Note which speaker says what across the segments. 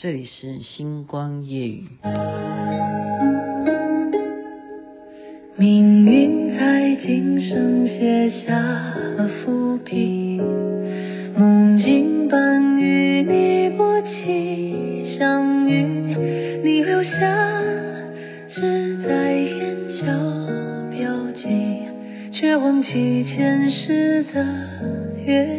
Speaker 1: 这里是星光夜雨。
Speaker 2: 命运在今生写下了伏笔，梦境般与你不期相遇，你留下只在眼角标记，却忘记前世的
Speaker 1: 约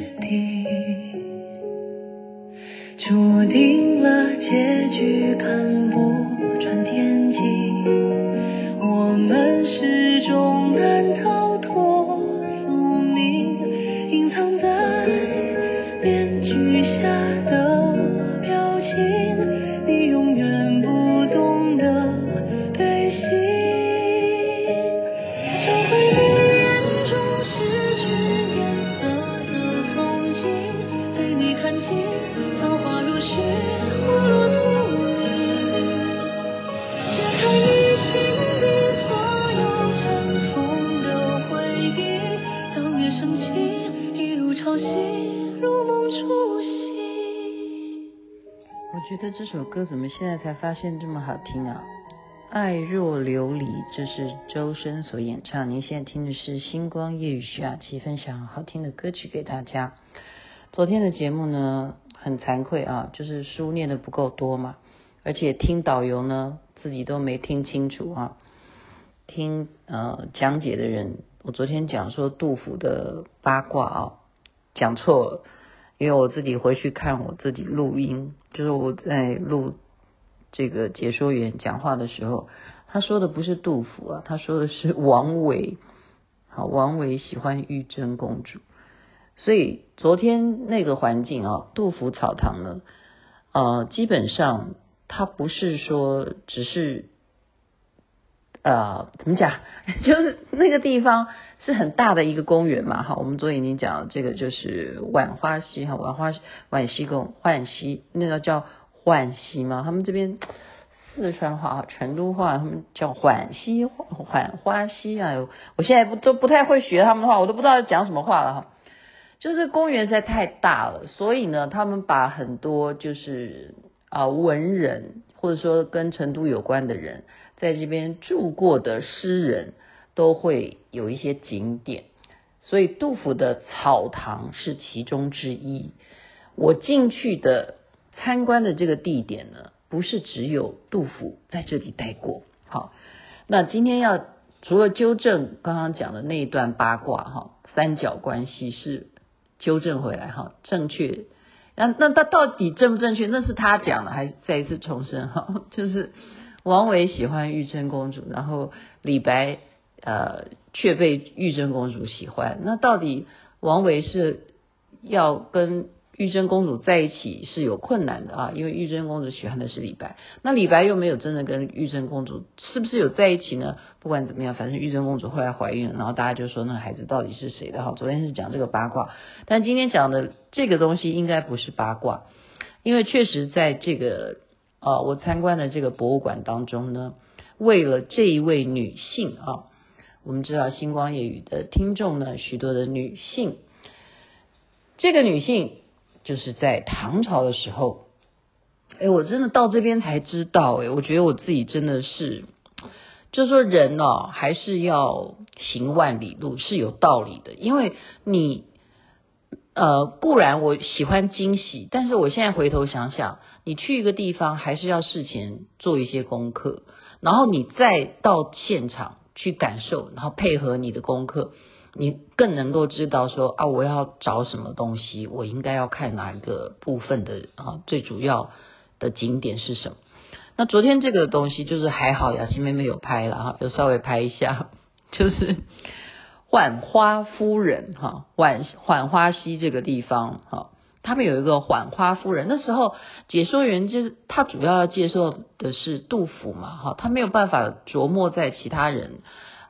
Speaker 1: 这首歌怎么现在才发现这么好听啊？爱若琉璃，这是周深所演唱。您现在听的是星光夜雨徐雅琪分享好听的歌曲给大家。昨天的节目呢，很惭愧啊，就是书念的不够多嘛，而且听导游呢自己都没听清楚啊。听呃讲解的人，我昨天讲说杜甫的八卦啊，讲错了。因为我自己回去看我自己录音，就是我在录这个解说员讲话的时候，他说的不是杜甫啊，他说的是王维。好，王维喜欢玉真公主，所以昨天那个环境啊，杜甫草堂呢，呃，基本上他不是说只是。呃，怎么讲？就是那个地方是很大的一个公园嘛，哈。我们昨天已经讲了，这个就是浣花溪哈，浣花浣溪公浣溪，那个叫浣溪嘛。他们这边四川话、成都话，他们叫浣溪、浣花溪啊。我现在不都不太会学他们的话，我都不知道讲什么话了哈。就是公园实在太大了，所以呢，他们把很多就是啊、文人或者说跟成都有关的人。在这边住过的诗人都会有一些景点，所以杜甫的草堂是其中之一。我进去的参观的这个地点呢，不是只有杜甫在这里待过。好，那今天要除了纠正刚刚讲的那一段八卦哈，三角关系是纠正回来哈，正确。那那他到底正不正确？那是他讲的，还是再一次重申哈，就是。王维喜欢玉真公主，然后李白呃却被玉真公主喜欢。那到底王维是要跟玉真公主在一起是有困难的啊？因为玉真公主喜欢的是李白，那李白又没有真的跟玉真公主是不是有在一起呢？不管怎么样，反正玉真公主后来怀孕了，然后大家就说那孩子到底是谁的？哈，昨天是讲这个八卦，但今天讲的这个东西应该不是八卦，因为确实在这个。啊，我参观的这个博物馆当中呢，为了这一位女性啊，我们知道星光夜雨的听众呢，许多的女性，这个女性就是在唐朝的时候，哎，我真的到这边才知道，哎，我觉得我自己真的是，就说人哦，还是要行万里路是有道理的，因为你。呃，固然我喜欢惊喜，但是我现在回头想想，你去一个地方还是要事前做一些功课，然后你再到现场去感受，然后配合你的功课，你更能够知道说啊，我要找什么东西，我应该要看哪一个部分的啊，最主要的景点是什么。那昨天这个东西就是还好，雅琪妹妹有拍了哈，就稍微拍一下，就是。浣花夫人哈，浣浣花溪这个地方哈，他们有一个浣花夫人。那时候解说员就是他主要要介绍的是杜甫嘛哈，他没有办法琢磨在其他人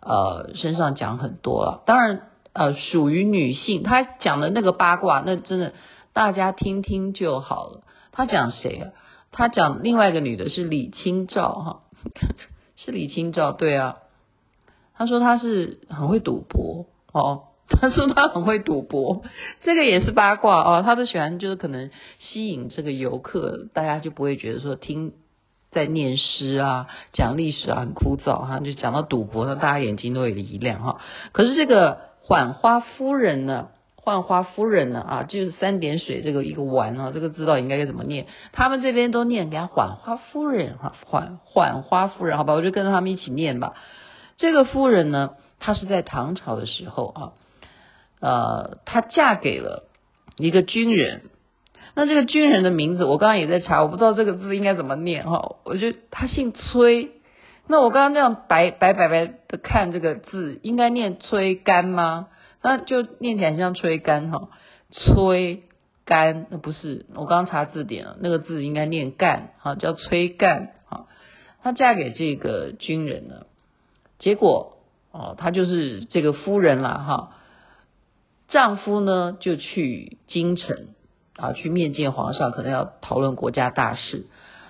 Speaker 1: 呃身上讲很多了。当然呃属于女性，他讲的那个八卦，那真的大家听听就好了。他讲谁啊？他讲另外一个女的是李清照哈，是李清照对啊。他说他是很会赌博哦，他说他很会赌博，这个也是八卦啊。他都喜欢就是可能吸引这个游客，大家就不会觉得说听在念诗啊、讲历史啊很枯燥哈。就讲到赌博，那大家眼睛都会一亮哈。可是这个浣花夫人呢？浣花夫人呢？啊，就是三点水这个一个丸啊，这个知道应该该怎么念？他们这边都念给他浣花夫人哈，浣浣花夫人，好吧，我就跟着他们一起念吧。这个夫人呢，她是在唐朝的时候啊，呃，她嫁给了一个军人。那这个军人的名字，我刚刚也在查，我不知道这个字应该怎么念哈。我觉得他姓崔。那我刚刚这样白白白白的看这个字，应该念崔干吗？那就念起来像崔干哈，崔干那不是，我刚刚查字典了，那个字应该念干哈，叫崔干哈。她嫁给这个军人了，结果哦，她就是这个夫人了哈。丈夫呢就去京城啊，去面见皇上，可能要讨论国家大事，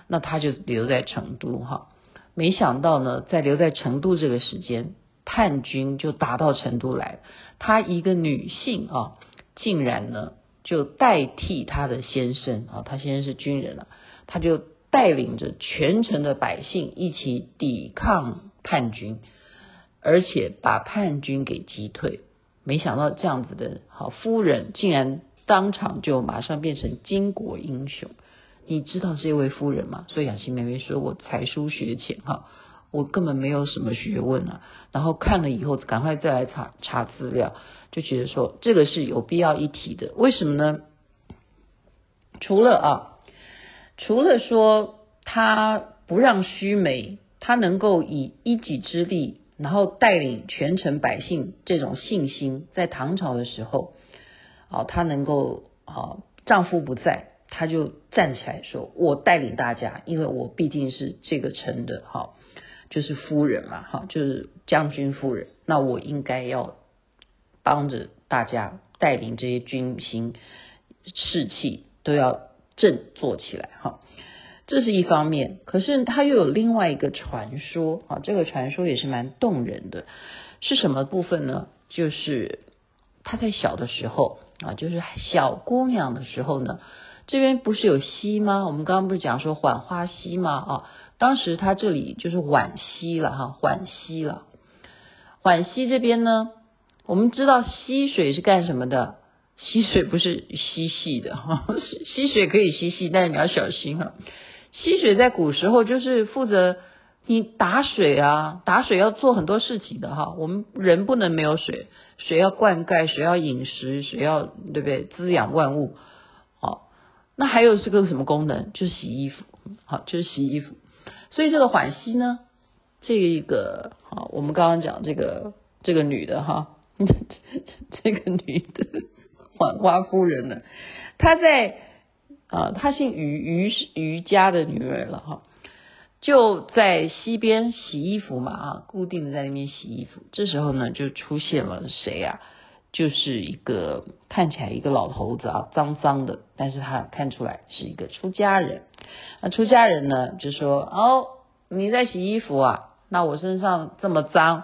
Speaker 1: 那她就留在成都哈。没想到呢，在留在成都这个时间。叛军就打到成都来，她一个女性啊，竟然呢就代替她的先生啊，她先生是军人了，她就带领着全城的百姓一起抵抗叛军，而且把叛军给击退。没想到这样子的好夫人，竟然当场就马上变成巾帼英雄。你知道这位夫人吗？所以雅琪妹妹说我才疏学浅哈。我根本没有什么学问啊，然后看了以后，赶快再来查查资料，就觉得说这个是有必要一提的。为什么呢？除了啊，除了说他不让须眉，他能够以一己之力，然后带领全城百姓这种信心，在唐朝的时候，啊，他能够啊，丈夫不在，他就站起来说：“我带领大家，因为我毕竟是这个城的哈。”就是夫人嘛，哈，就是将军夫人。那我应该要帮着大家带领这些军心士气都要振作起来，哈，这是一方面。可是它又有另外一个传说，啊，这个传说也是蛮动人的。是什么部分呢？就是他在小的时候啊，就是小姑娘的时候呢，这边不是有溪吗？我们刚刚不是讲说浣花溪吗？啊。当时他这里就是浣溪了哈，浣溪了。浣溪这边呢，我们知道溪水是干什么的？溪水不是嬉戏的哈，溪水可以嬉戏，但是你要小心哈。溪水在古时候就是负责你打水啊，打水要做很多事情的哈。我们人不能没有水，水要灌溉，水要饮食，水要对不对？滋养万物。好，那还有是个什么功能？就是洗衣服，好，就是洗衣服。所以这个浣溪呢，这一个好，我们刚刚讲这个这个女的哈，这个女的 浣花夫人呢，她在啊，她姓于，于是于家的女儿了哈，就在溪边洗衣服嘛啊，固定的在那边洗衣服。这时候呢，就出现了谁啊？就是一个看起来一个老头子啊，脏脏的，但是他看出来是一个出家人。那出家人呢，就说：“哦，你在洗衣服啊？那我身上这么脏，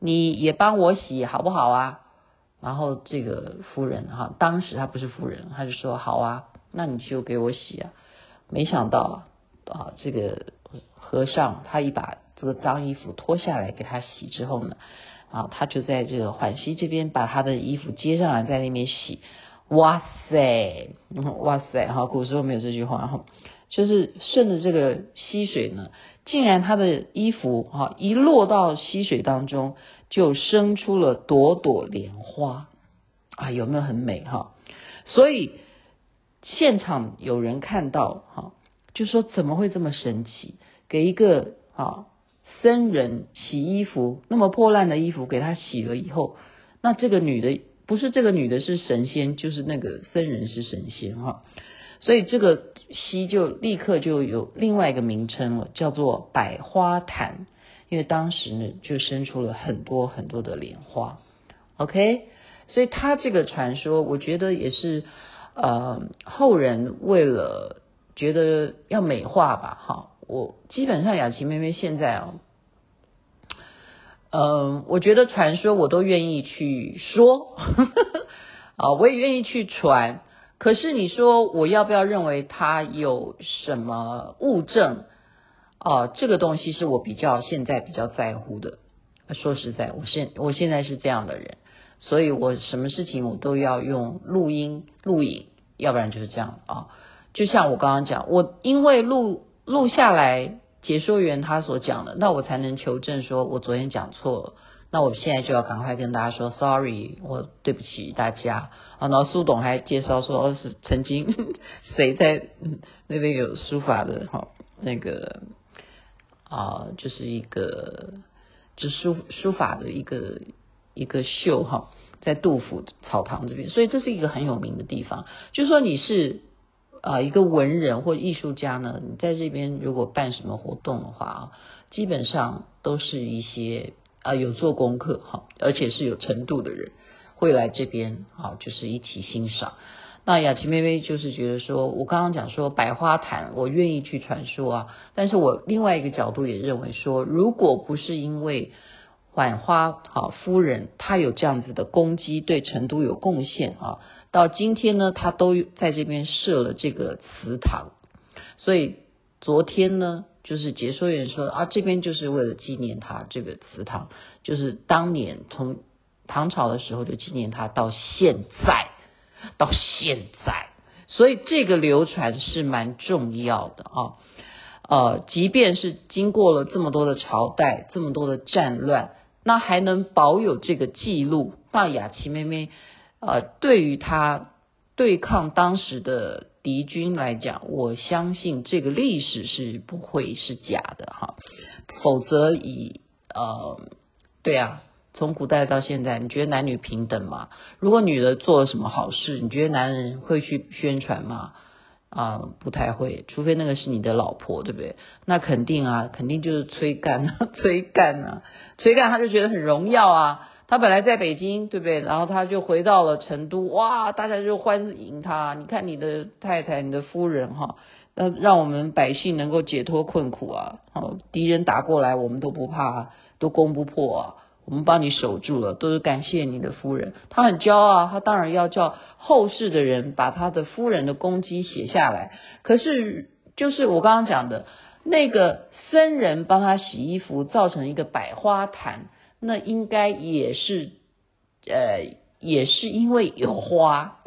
Speaker 1: 你也帮我洗好不好啊？”然后这个夫人哈，当时他不是夫人，他就说：“好啊，那你就给我洗啊。”没想到啊，这个和尚他一把这个脏衣服脱下来给他洗之后呢。啊，他就在这个浣溪这边把他的衣服接上来，在那边洗。哇塞，哇塞，哈，古时候没有这句话哈，就是顺着这个溪水呢，竟然他的衣服哈一落到溪水当中，就生出了朵朵莲花啊，有没有很美哈？所以现场有人看到哈，就说怎么会这么神奇？给一个啊。僧人洗衣服，那么破烂的衣服给他洗了以后，那这个女的不是这个女的是神仙，就是那个僧人是神仙哈，所以这个溪就立刻就有另外一个名称了，叫做百花潭，因为当时呢就生出了很多很多的莲花，OK，所以他这个传说，我觉得也是呃后人为了觉得要美化吧，哈，我基本上雅琪妹妹现在啊。嗯，我觉得传说我都愿意去说，啊，我也愿意去传。可是你说我要不要认为他有什么物证？啊，这个东西是我比较现在比较在乎的。说实在，我现我现在是这样的人，所以我什么事情我都要用录音录影，要不然就是这样啊。就像我刚刚讲，我因为录录下来。解说员他所讲的，那我才能求证，说我昨天讲错了，那我现在就要赶快跟大家说，sorry，我对不起大家啊。然后苏董还介绍说，是曾经 谁在那边有书法的哈，那个啊，就是一个就书书法的一个一个秀哈，在杜甫草堂这边，所以这是一个很有名的地方，就说你是。啊，一个文人或艺术家呢，你在这边如果办什么活动的话啊，基本上都是一些啊有做功课哈，而且是有程度的人会来这边啊，就是一起欣赏。那雅琪妹妹就是觉得说，我刚刚讲说百花坛，我愿意去传说啊，但是我另外一个角度也认为说，如果不是因为。浣花好夫人，她有这样子的功绩，对成都有贡献啊。到今天呢，她都在这边设了这个祠堂。所以昨天呢，就是解说员说啊，这边就是为了纪念她这个祠堂，就是当年从唐朝的时候就纪念她，到现在，到现在，所以这个流传是蛮重要的啊。呃，即便是经过了这么多的朝代，这么多的战乱。那还能保有这个记录？那雅琪妹妹，呃，对于她对抗当时的敌军来讲，我相信这个历史是不会是假的哈。否则以呃，对啊，从古代到现在，你觉得男女平等吗？如果女的做了什么好事，你觉得男人会去宣传吗？啊、不太会，除非那个是你的老婆，对不对？那肯定啊，肯定就是催干，催干啊，催干，他就觉得很荣耀啊。他本来在北京，对不对？然后他就回到了成都，哇，大家就欢迎他。你看你的太太，你的夫人，哈，呃，让我们百姓能够解脱困苦啊。好，敌人打过来，我们都不怕，都攻不破啊。我们帮你守住了，都是感谢你的夫人。他很骄傲，他当然要叫后世的人把他的夫人的功绩写下来。可是，就是我刚刚讲的那个僧人帮他洗衣服，造成一个百花坛，那应该也是，呃，也是因为有花，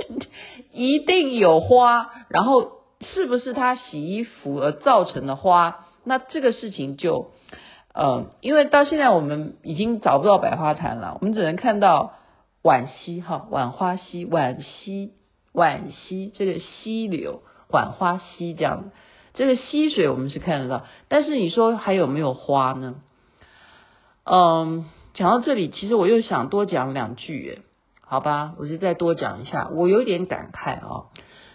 Speaker 1: 一定有花。然后，是不是他洗衣服而造成的花？那这个事情就。嗯，因为到现在我们已经找不到百花潭了，我们只能看到浣溪哈，浣花溪、浣溪、浣溪这个溪流，浣花溪这样，这个溪水我们是看得到，但是你说还有没有花呢？嗯，讲到这里，其实我又想多讲两句，好吧，我就再多讲一下，我有点感慨啊。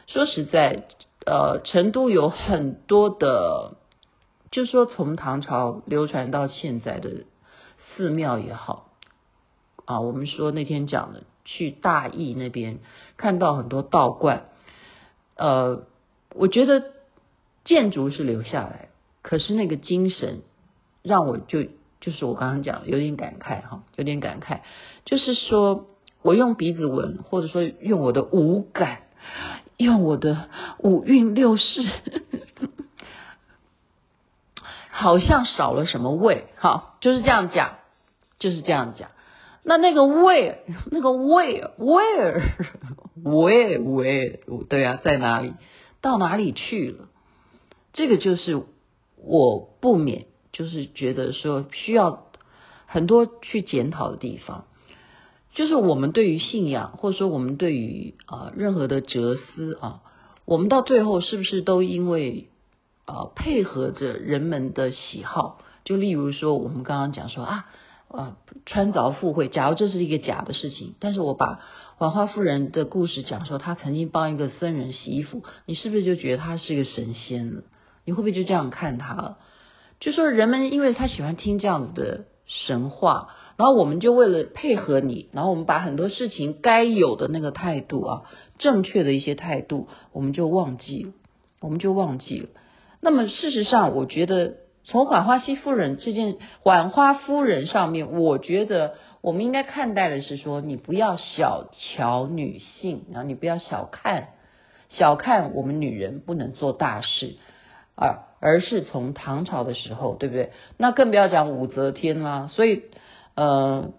Speaker 1: 说实在，呃，成都有很多的。就说从唐朝流传到现在的寺庙也好啊，我们说那天讲的去大邑那边看到很多道观，呃，我觉得建筑是留下来，可是那个精神让我就就是我刚刚讲的有点感慨哈，有点感慨，就是说我用鼻子闻，或者说用我的五感，用我的五蕴六识。好像少了什么味，哈，就是这样讲，就是这样讲。那那个味，那个味，where，where，where，对啊，在哪里？到哪里去了？这个就是我不免就是觉得说需要很多去检讨的地方。就是我们对于信仰，或者说我们对于啊任何的哲思啊，我们到最后是不是都因为？呃，配合着人们的喜好，就例如说，我们刚刚讲说啊，呃，穿凿附会，假如这是一个假的事情，但是我把浣花夫人的故事讲说，她曾经帮一个僧人洗衣服，你是不是就觉得她是一个神仙了？你会不会就这样看她了？就说人们因为他喜欢听这样子的神话，然后我们就为了配合你，然后我们把很多事情该有的那个态度啊，正确的一些态度，我们就忘记了，我们就忘记了。那么事实上，我觉得从浣花溪夫人这件浣花夫人上面，我觉得我们应该看待的是说，你不要小瞧女性，然后你不要小看小看我们女人不能做大事啊，而是从唐朝的时候，对不对？那更不要讲武则天啦，所以呃，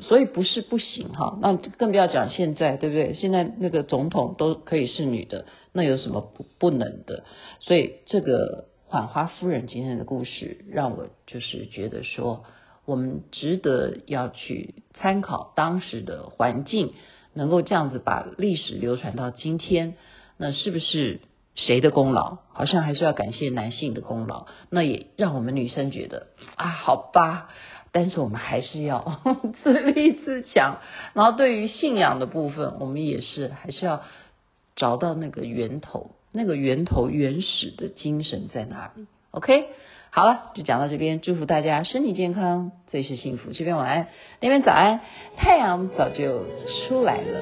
Speaker 1: 所以不是不行哈，那更不要讲现在，对不对？现在那个总统都可以是女的，那有什么不不能的？所以这个。浣花夫人今天的故事，让我就是觉得说，我们值得要去参考当时的环境，能够这样子把历史流传到今天，那是不是谁的功劳？好像还是要感谢男性的功劳。那也让我们女生觉得啊，好吧，但是我们还是要 自立自强。然后对于信仰的部分，我们也是还是要找到那个源头。那个源头原始的精神在哪里？OK，好了，就讲到这边，祝福大家身体健康，最是幸福。这边晚安，那边早安，太阳早就出来了。